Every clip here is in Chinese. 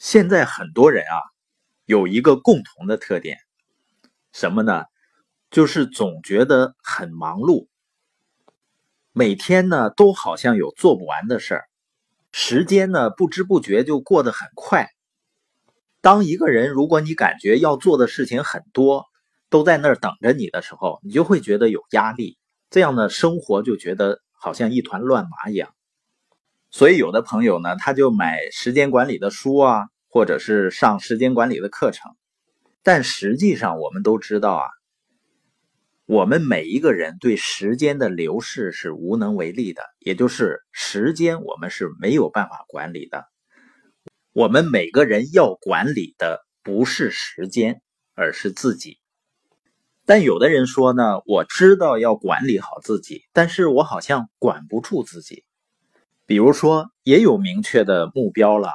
现在很多人啊，有一个共同的特点，什么呢？就是总觉得很忙碌，每天呢都好像有做不完的事儿，时间呢不知不觉就过得很快。当一个人如果你感觉要做的事情很多，都在那儿等着你的时候，你就会觉得有压力，这样呢生活就觉得好像一团乱麻一样。所以有的朋友呢，他就买时间管理的书啊，或者是上时间管理的课程。但实际上，我们都知道啊，我们每一个人对时间的流逝是无能为力的，也就是时间我们是没有办法管理的。我们每个人要管理的不是时间，而是自己。但有的人说呢，我知道要管理好自己，但是我好像管不住自己。比如说，也有明确的目标了，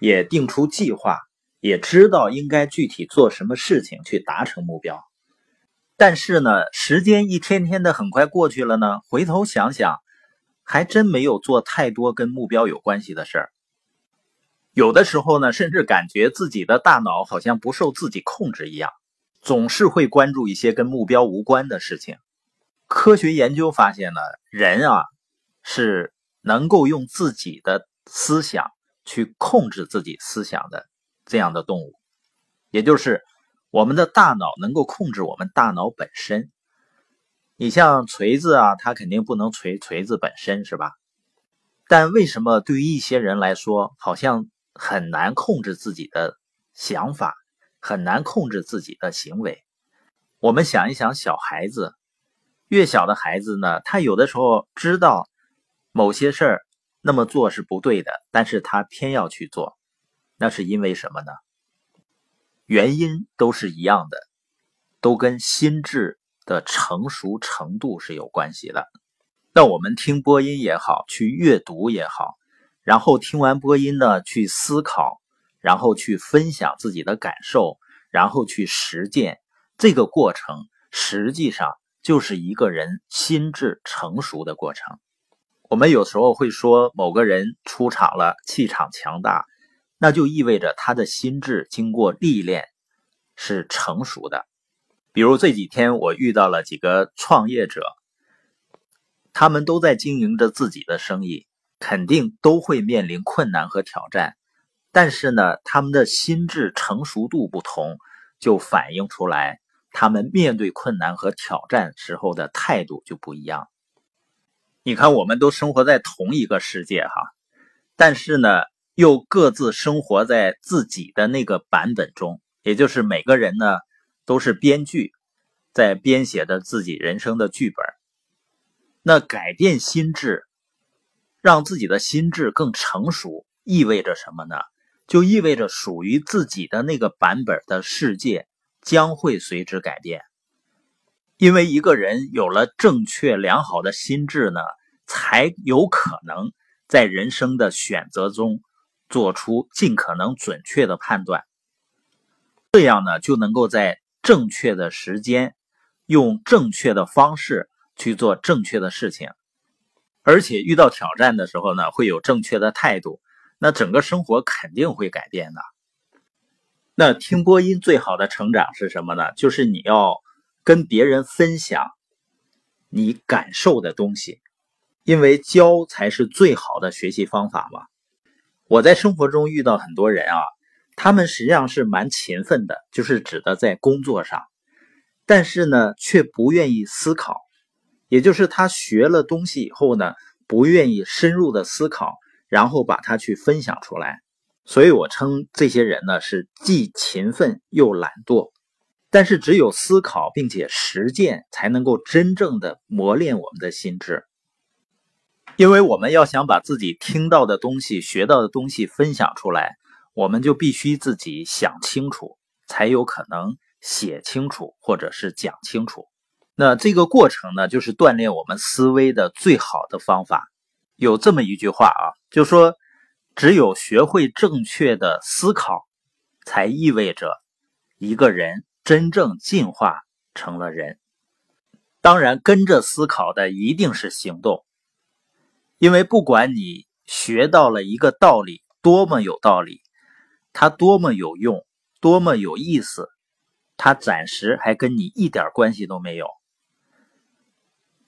也定出计划，也知道应该具体做什么事情去达成目标。但是呢，时间一天天的很快过去了呢，回头想想，还真没有做太多跟目标有关系的事儿。有的时候呢，甚至感觉自己的大脑好像不受自己控制一样，总是会关注一些跟目标无关的事情。科学研究发现呢，人啊是。能够用自己的思想去控制自己思想的这样的动物，也就是我们的大脑能够控制我们大脑本身。你像锤子啊，它肯定不能锤锤子本身，是吧？但为什么对于一些人来说，好像很难控制自己的想法，很难控制自己的行为？我们想一想，小孩子，越小的孩子呢，他有的时候知道。某些事儿那么做是不对的，但是他偏要去做，那是因为什么呢？原因都是一样的，都跟心智的成熟程度是有关系的。那我们听播音也好，去阅读也好，然后听完播音呢，去思考，然后去分享自己的感受，然后去实践，这个过程实际上就是一个人心智成熟的过程。我们有时候会说某个人出场了，气场强大，那就意味着他的心智经过历练是成熟的。比如这几天我遇到了几个创业者，他们都在经营着自己的生意，肯定都会面临困难和挑战，但是呢，他们的心智成熟度不同，就反映出来他们面对困难和挑战时候的态度就不一样。你看，我们都生活在同一个世界哈，但是呢，又各自生活在自己的那个版本中，也就是每个人呢都是编剧，在编写着自己人生的剧本。那改变心智，让自己的心智更成熟，意味着什么呢？就意味着属于自己的那个版本的世界将会随之改变。因为一个人有了正确良好的心智呢，才有可能在人生的选择中做出尽可能准确的判断。这样呢，就能够在正确的时间，用正确的方式去做正确的事情，而且遇到挑战的时候呢，会有正确的态度。那整个生活肯定会改变的。那听播音最好的成长是什么呢？就是你要。跟别人分享你感受的东西，因为教才是最好的学习方法嘛。我在生活中遇到很多人啊，他们实际上是蛮勤奋的，就是指的在工作上，但是呢，却不愿意思考，也就是他学了东西以后呢，不愿意深入的思考，然后把它去分享出来。所以我称这些人呢是既勤奋又懒惰。但是只有思考并且实践，才能够真正的磨练我们的心智。因为我们要想把自己听到的东西、学到的东西分享出来，我们就必须自己想清楚，才有可能写清楚或者是讲清楚。那这个过程呢，就是锻炼我们思维的最好的方法。有这么一句话啊，就说只有学会正确的思考，才意味着一个人。真正进化成了人，当然跟着思考的一定是行动，因为不管你学到了一个道理多么有道理，它多么有用，多么有意思，它暂时还跟你一点关系都没有。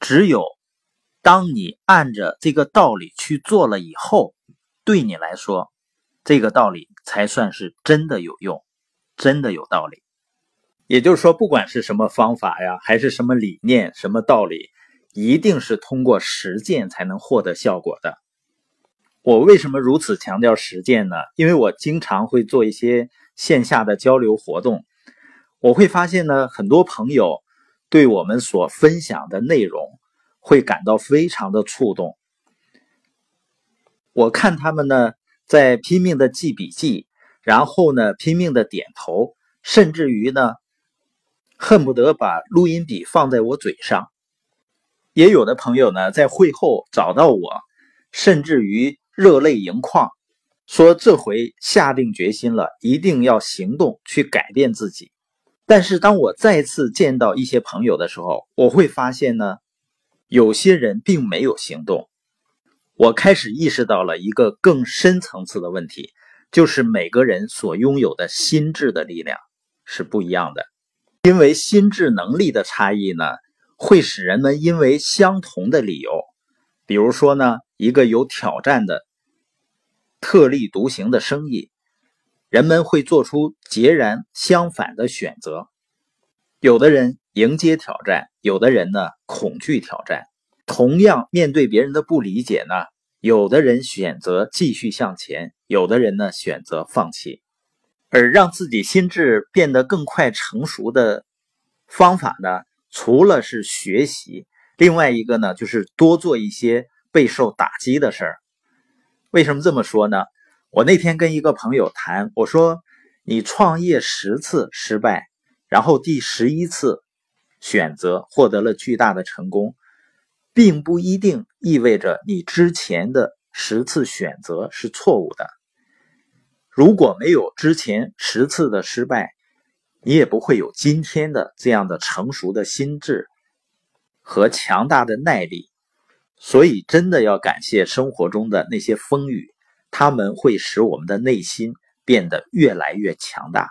只有当你按着这个道理去做了以后，对你来说，这个道理才算是真的有用，真的有道理。也就是说，不管是什么方法呀，还是什么理念、什么道理，一定是通过实践才能获得效果的。我为什么如此强调实践呢？因为我经常会做一些线下的交流活动，我会发现呢，很多朋友对我们所分享的内容会感到非常的触动。我看他们呢在拼命的记笔记，然后呢拼命的点头，甚至于呢。恨不得把录音笔放在我嘴上，也有的朋友呢，在会后找到我，甚至于热泪盈眶，说这回下定决心了，一定要行动去改变自己。但是当我再次见到一些朋友的时候，我会发现呢，有些人并没有行动。我开始意识到了一个更深层次的问题，就是每个人所拥有的心智的力量是不一样的。因为心智能力的差异呢，会使人们因为相同的理由，比如说呢，一个有挑战的、特立独行的生意，人们会做出截然相反的选择。有的人迎接挑战，有的人呢恐惧挑战。同样面对别人的不理解呢，有的人选择继续向前，有的人呢选择放弃。而让自己心智变得更快成熟的方法呢，除了是学习，另外一个呢，就是多做一些备受打击的事儿。为什么这么说呢？我那天跟一个朋友谈，我说：“你创业十次失败，然后第十一次选择获得了巨大的成功，并不一定意味着你之前的十次选择是错误的。”如果没有之前十次的失败，你也不会有今天的这样的成熟的心智和强大的耐力。所以，真的要感谢生活中的那些风雨，他们会使我们的内心变得越来越强大。